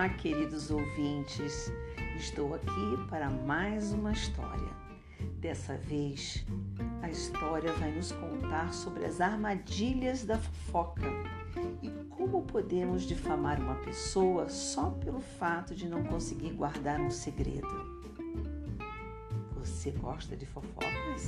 Olá, queridos ouvintes. Estou aqui para mais uma história. Dessa vez, a história vai nos contar sobre as armadilhas da fofoca e como podemos difamar uma pessoa só pelo fato de não conseguir guardar um segredo. Você gosta de fofocas?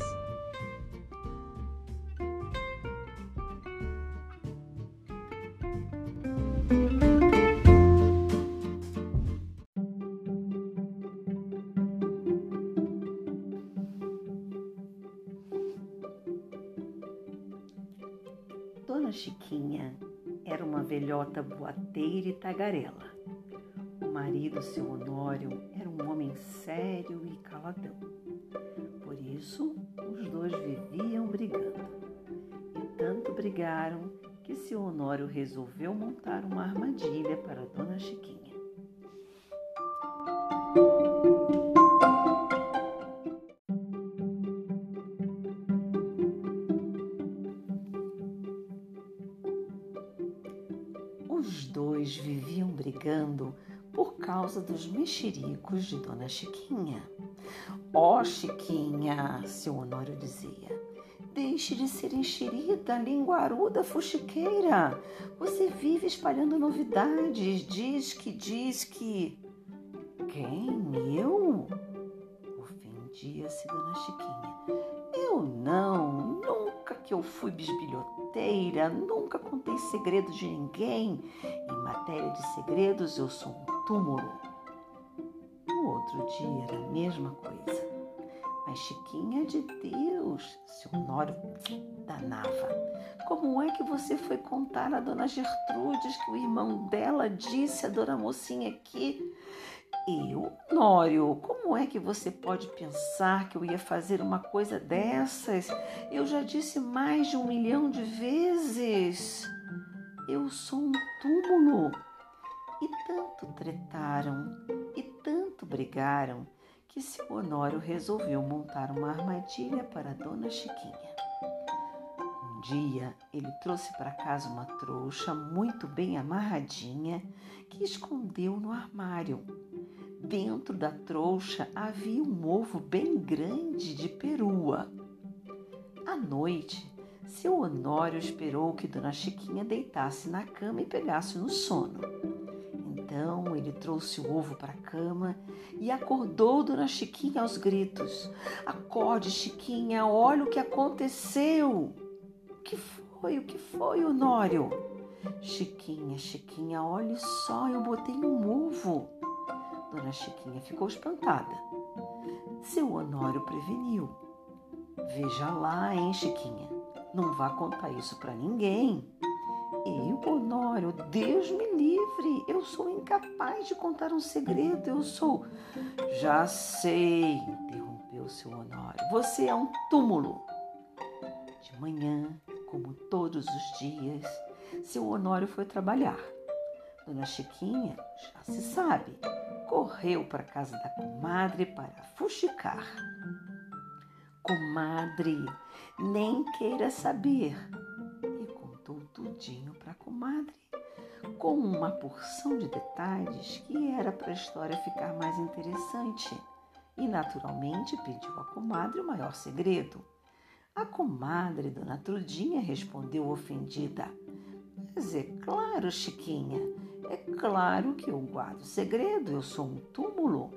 Dona Chiquinha era uma velhota boateira e tagarela. O marido, seu Honório, era um homem sério e caladão. Por isso, os dois viviam brigando. E tanto brigaram que seu Honório resolveu montar uma armadilha para Dona Chiquinha. Os dois viviam brigando por causa dos mexericos de Dona Chiquinha. Ó oh, Chiquinha, seu Honório dizia, deixe de ser enxerida, linguaruda, fuxiqueira. Você vive espalhando novidades, diz que diz que. Quem? Eu? Ofendia-se Dona Chiquinha. Eu não, nunca que eu fui bisbilhoteira, nunca contei segredo de ninguém. Em matéria de segredos, eu sou um túmulo. No outro dia era a mesma coisa. Mas Chiquinha de Deus, seu Honório danava. Como é que você foi contar a dona Gertrudes que o irmão dela disse a dona mocinha aqui? Eu, Nório, como é que você pode pensar que eu ia fazer uma coisa dessas? Eu já disse mais de um milhão de vezes. Eu sou um túmulo. E tanto tretaram e tanto brigaram que seu Honório resolveu montar uma armadilha para Dona Chiquinha. Um dia ele trouxe para casa uma trouxa muito bem amarradinha que escondeu no armário. Dentro da trouxa havia um ovo bem grande de perua. À noite, seu Honório esperou que Dona Chiquinha deitasse na cama e pegasse no sono. Trouxe o ovo para a cama e acordou Dona Chiquinha aos gritos. Acorde, Chiquinha, olha o que aconteceu. O que foi? O que foi, Honório? Chiquinha, Chiquinha, olhe só, eu botei um ovo. Dona Chiquinha ficou espantada. Seu Honório preveniu. Veja lá, hein, Chiquinha. Não vá contar isso para ninguém. Eu, Honório, Deus me livre. Eu sou incapaz de contar um segredo. Eu sou. Já sei, interrompeu seu Honório. Você é um túmulo. De manhã, como todos os dias, seu Honório foi trabalhar. Dona Chiquinha, já se sabe, correu para a casa da comadre para fuxicar. Comadre, nem queira saber. E contou tudinho comadre, com uma porção de detalhes que era para a história ficar mais interessante. E naturalmente pediu à comadre o maior segredo. A comadre, Dona Trudinha, respondeu ofendida: Mas é claro, Chiquinha, é claro que eu guardo segredo, eu sou um túmulo.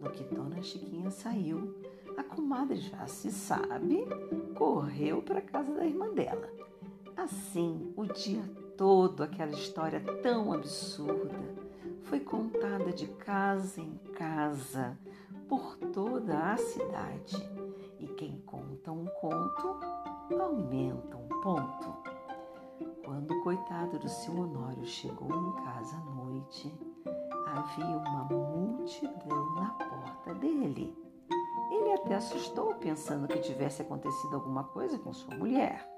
No que Dona Chiquinha saiu, a comadre já se sabe, correu para a casa da irmã dela. Assim, o dia todo, aquela história tão absurda foi contada de casa em casa, por toda a cidade. E quem conta um conto, aumenta um ponto. Quando o coitado do seu Honório chegou em casa à noite, havia uma multidão na porta dele. Ele até assustou, pensando que tivesse acontecido alguma coisa com sua mulher.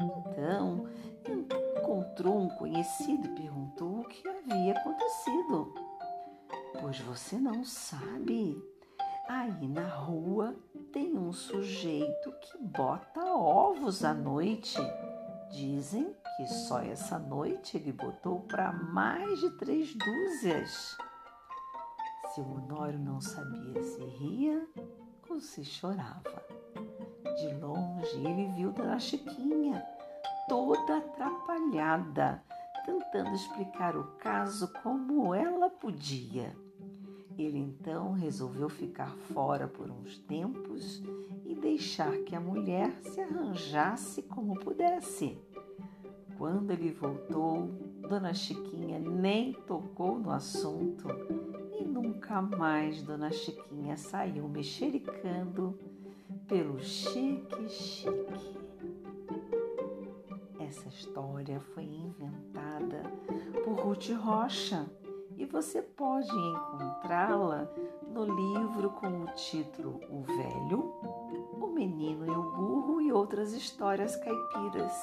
Então, encontrou um conhecido e perguntou o que havia acontecido. Pois você não sabe. Aí na rua tem um sujeito que bota ovos à noite Dizem que só essa noite ele botou para mais de três dúzias. Seu Honório não sabia se ria ou se chorava. De longe ele viu Dona Chiquinha, toda atrapalhada, tentando explicar o caso como ela podia. Ele então resolveu ficar fora por uns tempos e deixar que a mulher se arranjasse como pudesse. Quando ele voltou, Dona Chiquinha nem tocou no assunto e nunca mais Dona Chiquinha saiu mexericando pelo Chique Chique. Essa história foi inventada por Ruth Rocha e você pode encontrá-la no livro com o título O Velho, O Menino e o Burro e outras histórias caipiras.